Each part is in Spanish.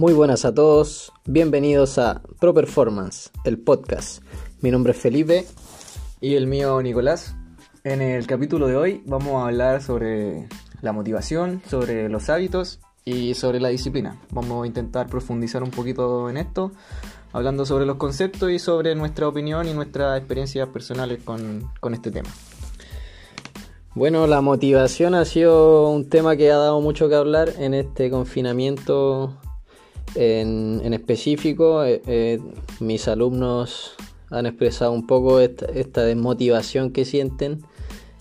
Muy buenas a todos, bienvenidos a Pro Performance, el podcast. Mi nombre es Felipe y el mío Nicolás. En el capítulo de hoy vamos a hablar sobre la motivación, sobre los hábitos y sobre la disciplina. Vamos a intentar profundizar un poquito en esto, hablando sobre los conceptos y sobre nuestra opinión y nuestras experiencias personales con, con este tema. Bueno, la motivación ha sido un tema que ha dado mucho que hablar en este confinamiento en, específico. Eh, eh, mis alumnos han expresado un poco esta, desmotivación que sienten.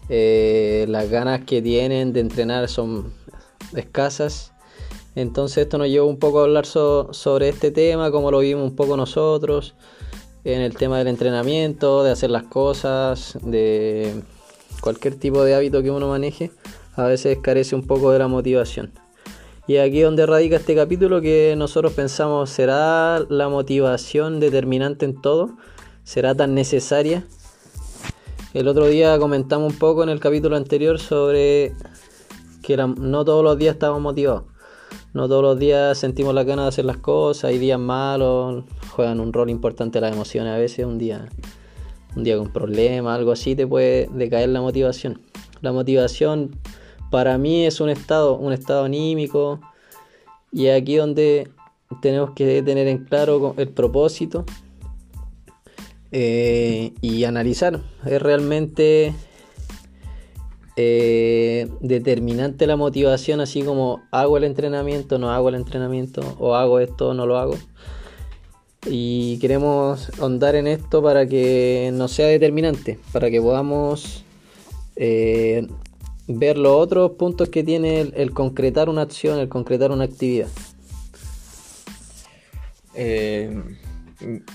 Eh, las ganas que tienen de entrenar son escasas. Entonces esto nos llevó un poco a hablar sobre este tema, cómo lo vimos un poco nosotros, en el tema del entrenamiento, de hacer las cosas, de cualquier tipo de hábito que uno maneje, a veces carece un poco de la motivación. Y aquí donde radica este capítulo que nosotros pensamos, ¿será la motivación determinante en todo? ¿Será tan necesaria? El otro día comentamos un poco en el capítulo anterior sobre que no todos los días estamos motivados. No todos los días sentimos la ganas de hacer las cosas, hay días malos, juegan un rol importante las emociones a veces, un día un día con problemas, algo así, te puede decaer la motivación. La motivación para mí es un estado, un estado anímico y aquí donde tenemos que tener en claro el propósito eh, y analizar. Es realmente eh, determinante la motivación, así como hago el entrenamiento, no hago el entrenamiento, o hago esto, no lo hago y queremos ahondar en esto para que no sea determinante, para que podamos eh, ver los otros puntos que tiene el, concretar una acción, el concretar una actividad. Eh,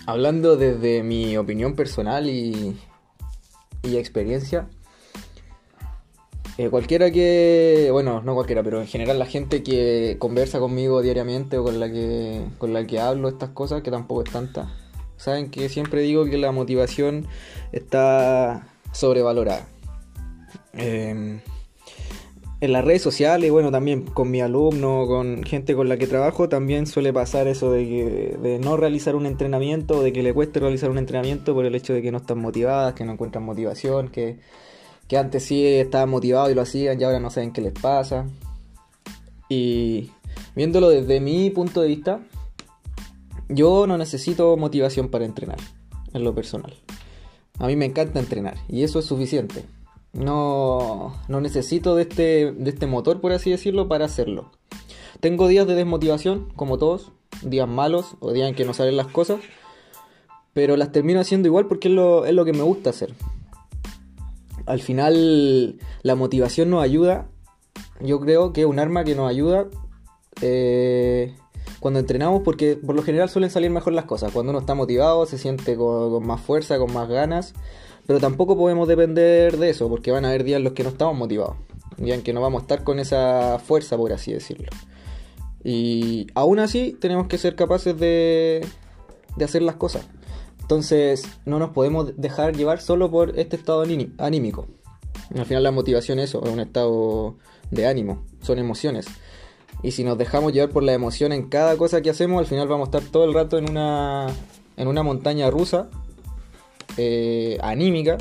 hablando desde mi opinión personal y, y experiencia, eh, cualquiera que, bueno, no cualquiera, pero en general la gente que conversa conmigo diariamente o con la que, con la que hablo estas cosas, que tampoco es tanta, saben que siempre digo que la motivación está sobrevalorada. Em, en las redes sociales, bueno, también con mi alumno, con gente con la que trabajo, también suele pasar eso de que de no realizar un entrenamiento, de que le cueste realizar un entrenamiento por el hecho de que no están motivadas, que no encuentran motivación, que que antes sí estaban motivados y lo hacían y ahora no saben qué les pasa. Y viéndolo desde mi punto de vista, yo no necesito motivación para entrenar, en lo personal. A mí me encanta entrenar y eso es suficiente. No, no necesito de este, de este motor, por así decirlo, para hacerlo. Tengo días de desmotivación, como todos, días malos o días en que no salen las cosas, pero las termino haciendo igual porque es lo, es lo que me gusta hacer al final la motivación nos ayuda. Yo creo que es un arma que nos ayuda eh, cuando entrenamos porque por lo general suelen salir mejor las cosas. Cuando uno está motivado se siente con, más fuerza, con más ganas. Pero tampoco podemos depender de eso porque van a haber días en los que no estamos motivados. Días en que no vamos a estar con esa fuerza, por así decirlo. Y aún así tenemos que ser capaces de, de hacer las cosas. Entonces no nos podemos dejar llevar solo por este estado anímico. Al final la motivación es eso, es un estado de ánimo, son emociones. Y si nos dejamos llevar por la emoción en cada cosa que hacemos, al final vamos a estar todo el rato en una, en una montaña rusa, eh, anímica,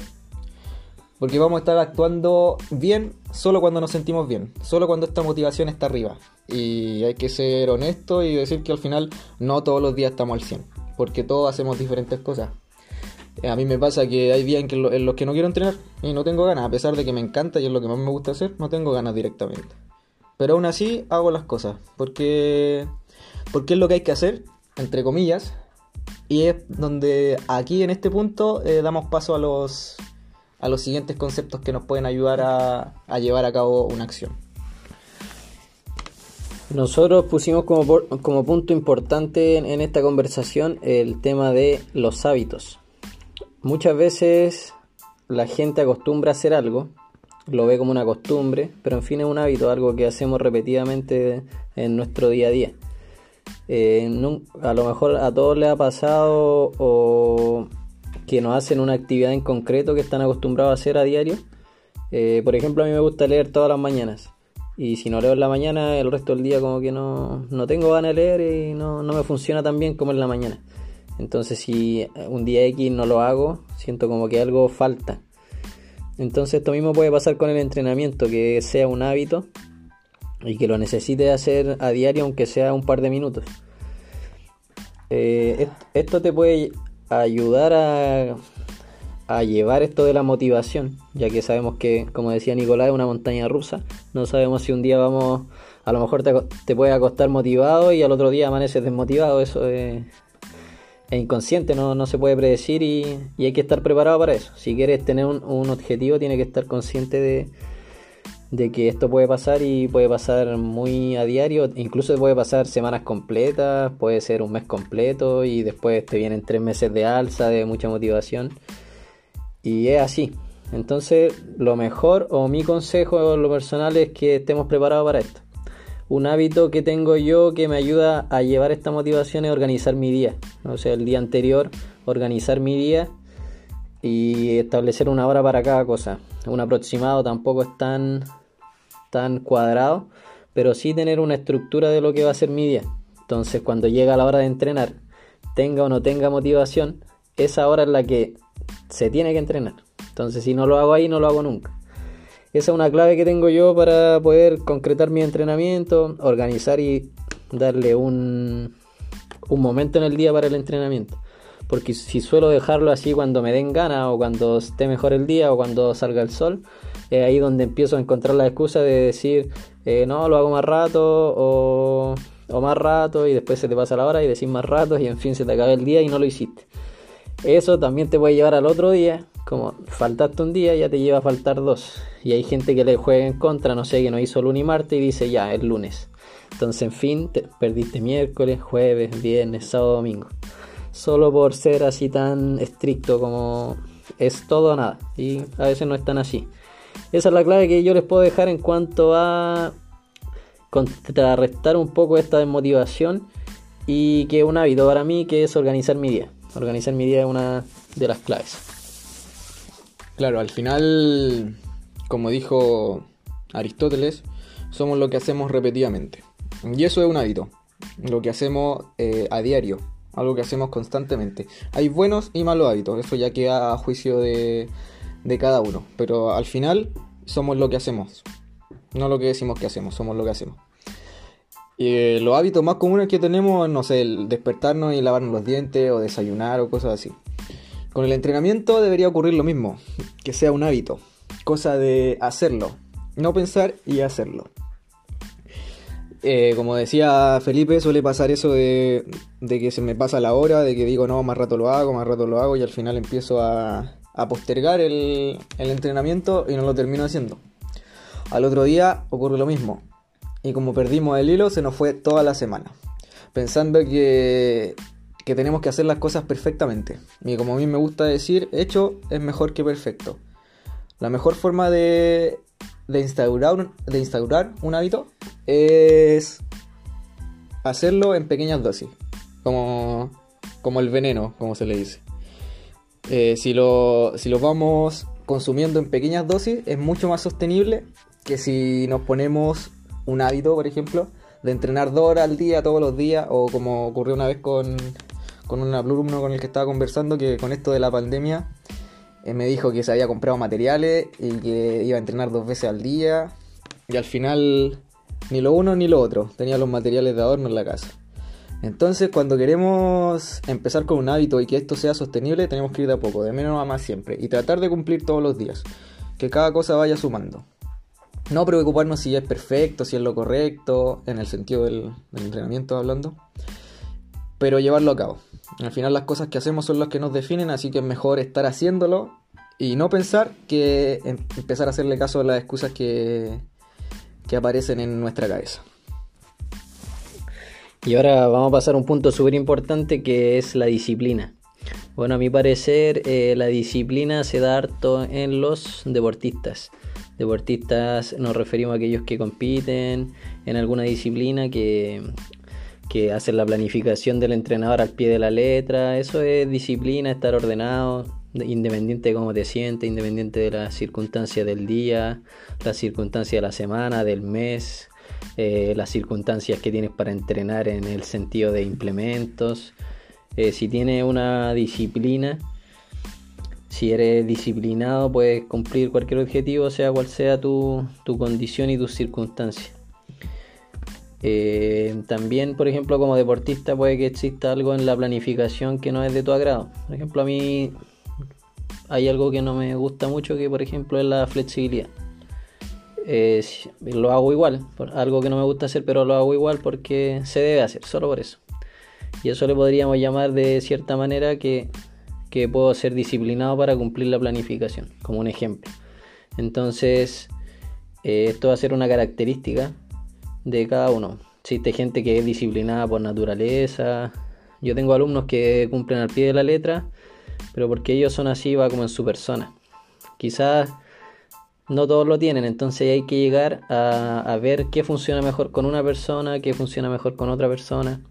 porque vamos a estar actuando bien solo cuando nos sentimos bien, solo cuando esta motivación está arriba. Y hay que ser honesto y decir que al final no todos los días estamos al 100 porque todos hacemos diferentes cosas. Eh, a mí me pasa que hay días en, los que no quiero entrenar y no tengo ganas, a pesar de que me encanta y es lo que más me gusta hacer, no tengo ganas directamente. Pero aún así hago las cosas, porque, porque es lo que hay que hacer, entre comillas, y es donde aquí en este punto eh, damos paso a los, a los siguientes conceptos que nos pueden ayudar a, llevar a cabo una acción. Nosotros pusimos como, como punto importante en, esta conversación el tema de los hábitos. Muchas veces la gente acostumbra a hacer algo, lo ve como una costumbre, pero en fin es un hábito, algo que hacemos repetidamente en nuestro día a día. Eh, a lo mejor a todos les ha pasado o que nos hacen una actividad en concreto que están acostumbrados a hacer a diario. Eh, por ejemplo, a mí me gusta leer todas las mañanas y si no leo en la mañana, el resto del día como que no, no tengo ganas de leer y no, no me funciona tan bien como en la mañana. Entonces si un día X no lo hago, siento como que algo falta. Entonces esto mismo puede pasar con el entrenamiento, que sea un hábito y que lo necesite hacer a diario aunque sea un par de minutos. Eh, esto te puede ayudar a, a llevar esto de la motivación, ya que sabemos que, como decía Nicolás, es una montaña rusa. No sabemos si un día vamos, a lo mejor te, te puede acostar motivado y al otro día amaneces desmotivado. Eso es, inconsciente, no, se puede predecir y, hay que estar preparado para eso. Si quieres tener un, un objetivo, tienes que estar consciente de, de que esto puede pasar y puede pasar muy a diario, incluso puede pasar semanas completas, puede ser un mes completo y después te vienen tres meses de alza, de mucha motivación. Y es así. Entonces, lo mejor o mi consejo lo personal es que estemos preparados para esto. Un hábito que tengo yo que me ayuda a llevar esta motivación es organizar mi día. O sea, el día anterior, organizar mi día y establecer una hora para cada cosa. Un aproximado tampoco es tan, tan cuadrado, pero sí tener una estructura de lo que va a ser mi día. Entonces, cuando llega la hora de entrenar, tenga o no tenga motivación, esa hora es la que se tiene que entrenar. Entonces, si no lo hago ahí, no lo hago nunca. Esa es una clave que tengo yo para poder concretar mi entrenamiento, organizar y darle un, un momento en el día para el entrenamiento. Porque si suelo dejarlo así cuando me den ganas o cuando esté mejor el día o cuando salga el sol, es ahí donde empiezo a encontrar la excusa de decir, eh, no, lo hago más rato o, o, más rato y después se te pasa la hora y decís más rato y en fin se te acaba el día y no lo hiciste. Eso también te puede llevar al otro día como faltaste un día, ya te lleva a faltar dos. Y hay gente que le juega en contra, no sé, que no hizo lunes y martes y dice ya, es lunes. Entonces, en fin, te perdiste miércoles, jueves, viernes, sábado, domingo. Solo por ser así tan estricto como es todo o nada. Y a veces no es tan así. Esa es la clave que yo les puedo dejar en cuanto a contrarrestar un poco esta desmotivación y que un hábito para mí que es organizar mi día. Organizar mi día es una de las claves. Claro, al final, como dijo Aristóteles, somos lo que hacemos repetidamente. Y eso es un hábito, lo que hacemos eh, a diario, algo que hacemos constantemente. Hay buenos y malos hábitos, eso ya queda a juicio de, cada uno. Pero al final somos lo que hacemos, no lo que decimos que hacemos, somos lo que hacemos. Eh, los hábitos más comunes que tenemos, no sé, el despertarnos y lavarnos los dientes o desayunar o cosas así. Con el entrenamiento debería ocurrir lo mismo, que sea un hábito, cosa de hacerlo, no pensar y hacerlo. Eh, como decía Felipe, suele pasar eso de, que se me pasa la hora, de que digo, no, más rato lo hago, más rato lo hago, y al final empiezo a, postergar el, el entrenamiento y no lo termino haciendo. Al otro día ocurre lo mismo, y como perdimos el hilo, se nos fue toda la semana. Pensando que que tenemos que hacer las cosas perfectamente. Y como a mí me gusta decir, hecho es mejor que perfecto. La mejor forma de, de, instaurar, de instaurar un hábito es hacerlo en pequeñas dosis. Como, como el veneno, como se le dice. Eh, si, lo, si lo vamos consumiendo en pequeñas dosis, es mucho más sostenible que si nos ponemos un hábito, por ejemplo, de entrenar dos horas al día, todos los días, o como ocurrió una vez con, con un alumno con el que estaba conversando que con esto de la pandemia eh, me dijo que se había comprado materiales y que iba a entrenar dos veces al día y al final ni lo uno ni lo otro, tenía los materiales de adorno en la casa. Entonces cuando queremos empezar con un hábito y que esto sea sostenible tenemos que ir de a poco, de menos a más siempre y tratar de cumplir todos los días, que cada cosa vaya sumando. No preocuparnos si es perfecto, si es lo correcto, en el sentido del entrenamiento hablando, pero llevarlo a cabo. Al final las cosas que hacemos son las que nos definen, así que es mejor estar haciéndolo y no pensar que em, empezar a hacerle caso a las excusas que, que aparecen en nuestra cabeza. Y ahora vamos a pasar a un punto súper importante que es la disciplina. Bueno, a mi parecer eh, la disciplina se da harto en los deportistas. Deportistas nos referimos a aquellos que compiten en alguna disciplina, que que hacen la planificación del entrenador al pie de la letra. Eso es disciplina, estar ordenado, independiente de cómo te sientes, independiente de las circunstancias del día, las circunstancias de la semana, del mes, eh, las circunstancias que tienes para entrenar en el sentido de implementos. Eh, si tienes una disciplina, si eres disciplinado, puedes cumplir cualquier objetivo, sea cual sea tu, tu condición y tus circunstancias. Eh, también, por ejemplo, como deportista puede que exista algo en la planificación que no es de tu agrado. Por ejemplo, a mí hay algo que no me gusta mucho, que por ejemplo es la flexibilidad. Lo hago igual, algo que no me gusta hacer, pero lo hago igual porque se debe hacer, solo por eso. Y eso le podríamos llamar de cierta manera que, que puedo ser disciplinado para cumplir la planificación, como un ejemplo. Entonces, eh, esto va a ser una característica de cada uno. Existe gente que es disciplinada por naturaleza. Yo tengo alumnos que cumplen al pie de la letra, pero porque ellos son así va como en su persona. Quizás no todos lo tienen, entonces hay que llegar a, ver qué funciona mejor con una persona, qué funciona mejor con otra persona.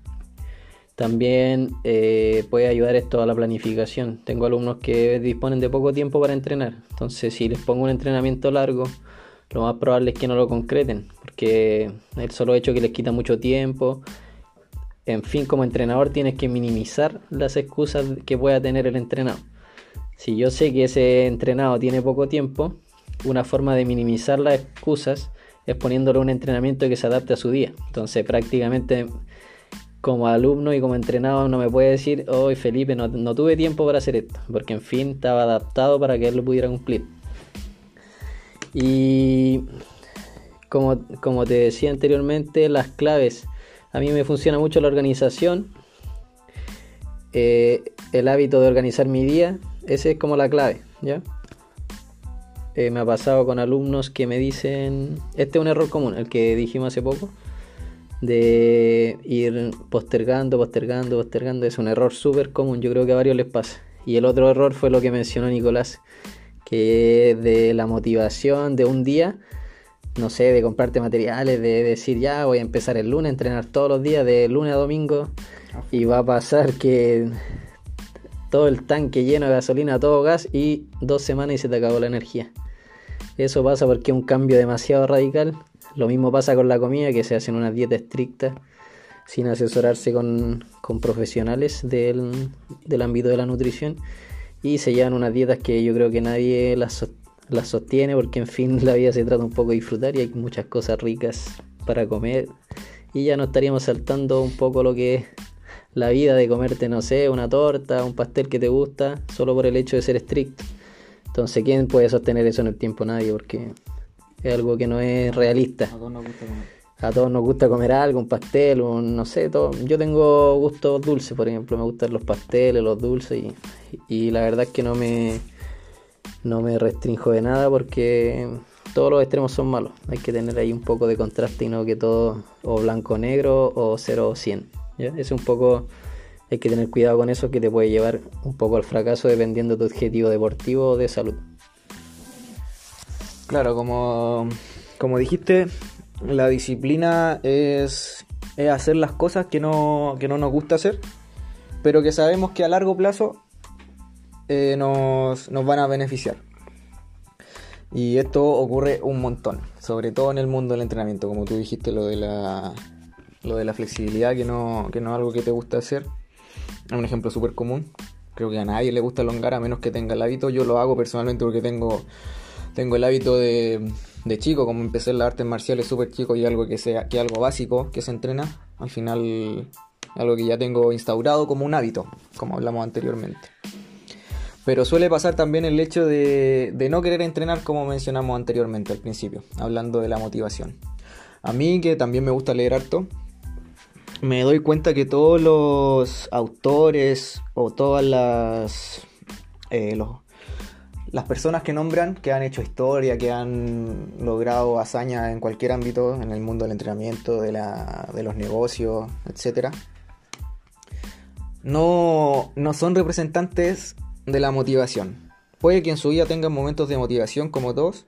También eh, puede ayudar esto a la planificación. Tengo alumnos que disponen de poco tiempo para entrenar, entonces si les pongo un entrenamiento largo, lo más probable es que no lo concreten, porque el solo hecho que les quita mucho tiempo. En fin, como entrenador tienes que minimizar las excusas que pueda tener el entrenado. Si yo sé que ese entrenado tiene poco tiempo, una forma de minimizar las excusas es poniéndole un entrenamiento que se adapte a su día. Entonces prácticamente como alumno y como entrenado no me puede decir, hoy Felipe no, no, tuve tiempo para hacer esto, porque en fin estaba adaptado para que él lo pudiera cumplir. Y como, como te decía anteriormente, las claves. A mí me funciona mucho la organización, eh, el hábito de organizar mi día, ese es como la clave, ¿ya? Eh, me ha pasado con alumnos que me dicen, este es un error común, el que dijimos hace poco, de ir postergando, postergando, postergando, es un error súper común, yo creo que a varios les pasa. Y el otro error fue lo que mencionó Nicolás, que de la motivación de un día, no sé, de comprarte materiales, de decir ya voy a empezar el lunes, entrenar todos los días de lunes a domingo y va a pasar que todo el tanque lleno de gasolina, todo gas y dos semanas y se te acabó la energía. Eso pasa porque es un cambio demasiado radical. Lo mismo pasa con la comida, que se hace en una dieta estricta sin asesorarse con, profesionales del, ámbito de la nutrición y se llevan unas dietas que yo creo que nadie las, las sostiene porque en fin la vida se trata un poco de disfrutar y hay muchas cosas ricas para comer y ya no estaríamos saltando un poco lo que es la vida de comerte, no sé, una torta, un pastel que te gusta, solo por el hecho de ser estricto. Entonces, ¿quién puede sostener eso en el tiempo? Nadie, porque es algo que no es realista. A todos nos gusta comer. A todos nos gusta comer algo, un pastel, un, no sé, todo. Yo tengo gustos dulces, por ejemplo, me gustan los pasteles, los dulces y, y la verdad es que no me, no me restrinjo de nada porque todos los extremos son malos. Hay que tener ahí un poco de contraste y no que todo o blanco negro o 0 o 100. Es un poco, hay que tener cuidado con eso que te puede llevar un poco al fracaso dependiendo de tu objetivo deportivo o de salud. Claro, como, como dijiste, la disciplina es, hacer las cosas que no, que no nos gusta hacer, pero que sabemos que a largo plazo eh, nos, van a beneficiar. Y esto ocurre un montón, sobre todo en el mundo del entrenamiento, como tú dijiste, lo de la, lo de la flexibilidad, que no, que no es algo que te gusta hacer. Es un ejemplo súper común. Creo que a nadie le gusta elongar a menos que tenga el hábito. Yo lo hago personalmente porque tengo, tengo el hábito de, de chico, como empecé en las artes marciales súper chico y algo que sea que algo básico que se entrena. Al final, algo que ya tengo instaurado como un hábito, como hablamos anteriormente. Pero suele pasar también el hecho de, no querer entrenar como mencionamos anteriormente al principio, hablando de la motivación. A mí que también me gusta leer harto, me doy cuenta que todos los autores o todas las, eh, las personas que nombran, que han hecho historia, que han logrado hazañas en cualquier ámbito, en el mundo del entrenamiento, de, la, de los negocios, etc., no, no son representantes de la motivación. Puede que en su vida tengan momentos de motivación como todos,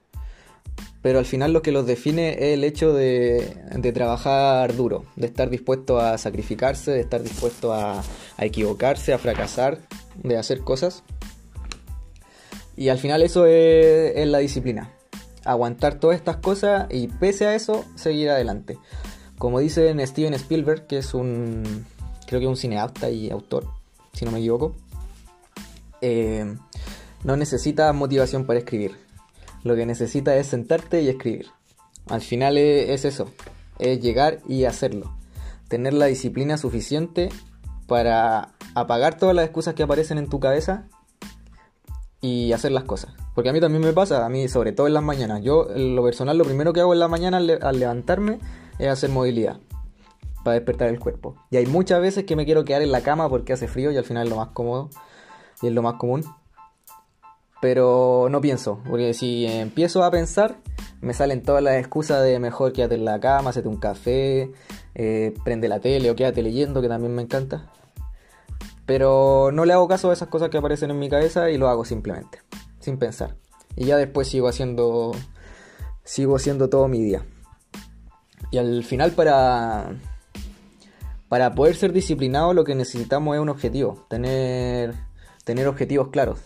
pero al final lo que los define es el hecho de, trabajar duro, de estar dispuesto a sacrificarse, de estar dispuesto a, equivocarse, a fracasar, de hacer cosas. Y al final eso es, la disciplina. Aguantar todas estas cosas y pese a eso seguir adelante. Como dice Steven Spielberg, que es un, creo que un cineasta y autor, si no me equivoco, eh, no necesita motivación para escribir. Lo que necesita es sentarte y escribir. Al final es eso, es llegar y hacerlo. Tener la disciplina suficiente para apagar todas las excusas que aparecen en tu cabeza y hacer las cosas. Porque a mí también me pasa, a mí sobre todo en las mañanas. Yo, lo personal, lo primero que hago en la mañana al, levantarme es hacer movilidad para despertar el cuerpo. Y hay muchas veces que me quiero quedar en la cama porque hace frío y al final es lo más cómodo y es lo más común. Pero no pienso, porque si empiezo a pensar, me salen todas las excusas de mejor quédate en la cama, hacete un café, eh, prende la tele o quédate leyendo, que también me encanta. Pero no le hago caso a esas cosas que aparecen en mi cabeza y lo hago simplemente, sin pensar. Y ya después sigo haciendo sigo haciendo todo mi día. Y al final para para poder ser disciplinado lo que necesitamos es un objetivo, tener tener objetivos claros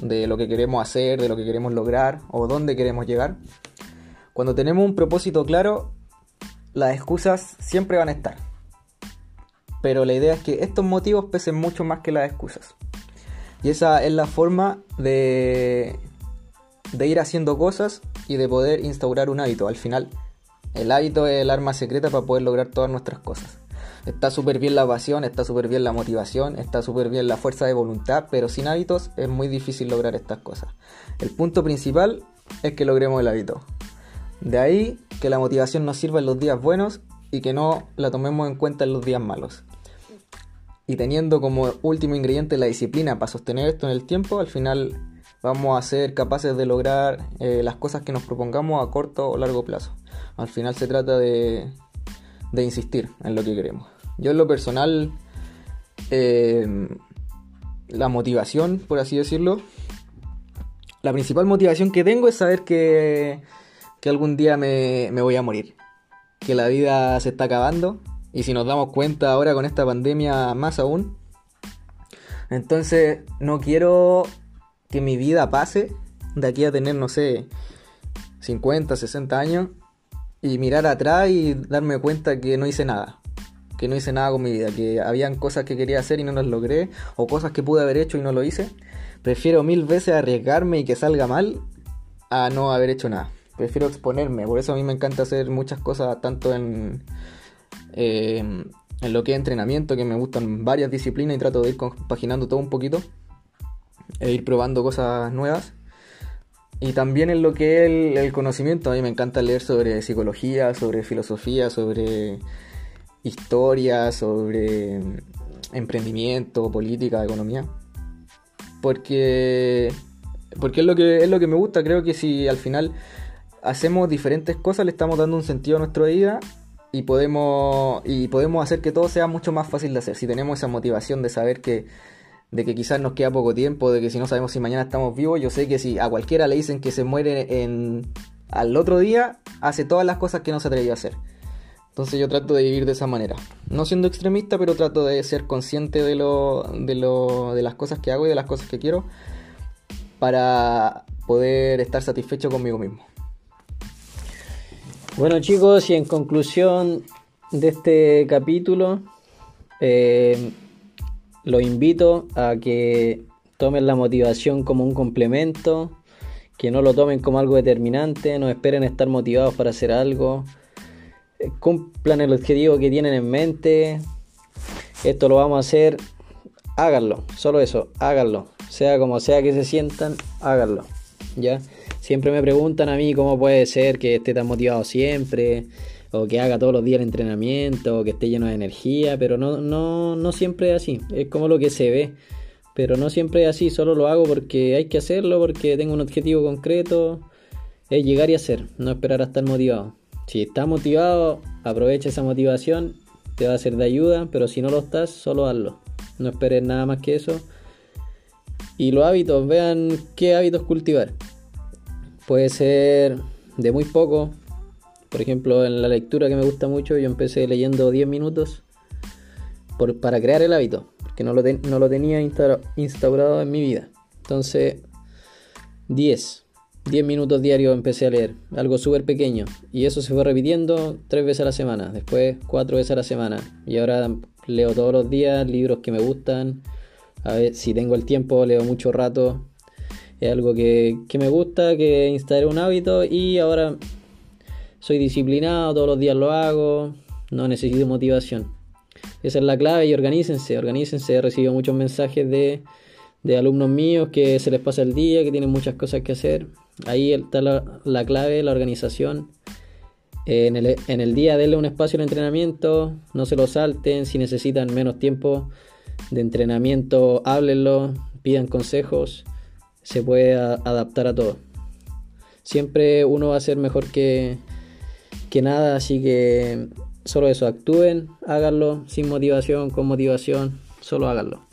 de lo que queremos hacer, de lo que queremos lograr o dónde queremos llegar. Cuando tenemos un propósito claro, las excusas siempre van a estar pero la idea es que estos motivos pesen mucho más que las excusas. Y esa es la forma de, de ir haciendo cosas y de poder instaurar un hábito. Al final, el hábito es el arma secreta para poder lograr todas nuestras cosas. Está súper bien la pasión, está súper bien la motivación, está súper bien la fuerza de voluntad, pero sin hábitos es muy difícil lograr estas cosas. El punto principal es que logremos el hábito. De ahí que la motivación nos sirva en los días buenos y que no la tomemos en cuenta en los días malos y teniendo como último ingrediente la disciplina para sostener esto en el tiempo, al final vamos a ser capaces de lograr eh, las cosas que nos propongamos a corto o largo plazo. Al final se trata de, de insistir en lo que queremos. Yo en lo personal, eh, la motivación, por así decirlo, la principal motivación que tengo es saber que, que algún día me, me voy a morir, que la vida se está acabando y si nos damos cuenta ahora con esta pandemia más aún. Entonces no quiero que mi vida pase de aquí a tener, no sé, 50, 60 años y mirar atrás y darme cuenta que no hice nada. Que no hice nada con mi vida, que habían cosas que quería hacer y no las logré, o cosas que pude haber hecho y no lo hice. Prefiero mil veces arriesgarme y que salga mal a no haber hecho nada. Prefiero exponerme, por eso a mí me encanta hacer muchas cosas, tanto en, eh, en lo que es entrenamiento, que me gustan varias disciplinas y trato de ir compaginando todo un poquito e ir probando cosas nuevas. Y también en lo que es el, conocimiento, a mí me encanta leer sobre psicología, sobre filosofía, sobre historia, sobre emprendimiento, política, economía. Porque, porque es, lo que, es lo que me gusta, creo que si al final hacemos diferentes cosas, le estamos dando un sentido a nuestra vida y podemos, y podemos hacer que todo sea mucho más fácil de hacer. Si tenemos esa motivación de saber que, de que quizás nos queda poco tiempo, de que si no sabemos si mañana estamos vivos, yo sé que si a cualquiera le dicen que se muere en, al otro día, hace todas las cosas que no se atrevió a hacer. Entonces yo trato de vivir de esa manera. No siendo extremista, pero trato de ser consciente de, lo, de, lo, de las cosas que hago y de las cosas que quiero para poder estar satisfecho conmigo mismo. Bueno chicos, y en conclusión de este capítulo, eh, los invito a que tomen la motivación como un complemento, que no lo tomen como algo determinante, no esperen estar motivados para hacer algo, cumplan el objetivo que tienen en mente, esto lo vamos a hacer, háganlo, solo eso, háganlo, sea como sea que se sientan, háganlo, ¿ya? Siempre me preguntan a mí cómo puede ser que esté tan motivado siempre, o que haga todos los días el entrenamiento, o que esté lleno de energía, pero no, no, no siempre es así, es como lo que se ve. Pero no siempre es así, solo lo hago porque hay que hacerlo, porque tengo un objetivo concreto, es llegar y hacer, no esperar a estar motivado. Si estás motivado, aprovecha esa motivación, te va a ser de ayuda, pero si no lo estás, solo hazlo. No esperes nada más que eso. Y los hábitos, vean qué hábitos cultivar. Puede ser de muy poco. Por ejemplo, en la lectura que me gusta mucho, yo empecé leyendo 10 minutos para crear el hábito, porque no lo tenía instaurado en mi vida. Entonces, 10. 10 minutos diarios empecé a leer, algo súper pequeño. Y eso se fue repitiendo tres veces a la semana, después cuatro veces a la semana. Y ahora leo todos los días libros que me gustan. A ver, si tengo el tiempo, leo mucho rato. Es algo que, que me gusta, que instalé un hábito y ahora soy disciplinado, todos los días lo hago, no necesito motivación. Esa es la clave y organícense, organícense. He recibido muchos mensajes de, de alumnos míos que se les pasa el día, que tienen muchas cosas que hacer. Ahí está la, la clave, la organización. En el, día denle un espacio al entrenamiento, no se lo salten, si necesitan menos tiempo de entrenamiento, háblenlo, pidan consejos, se puede adaptar a todo. Siempre uno va a ser mejor que, que nada, así que solo eso, actúen, háganlo sin motivación, con motivación, solo háganlo.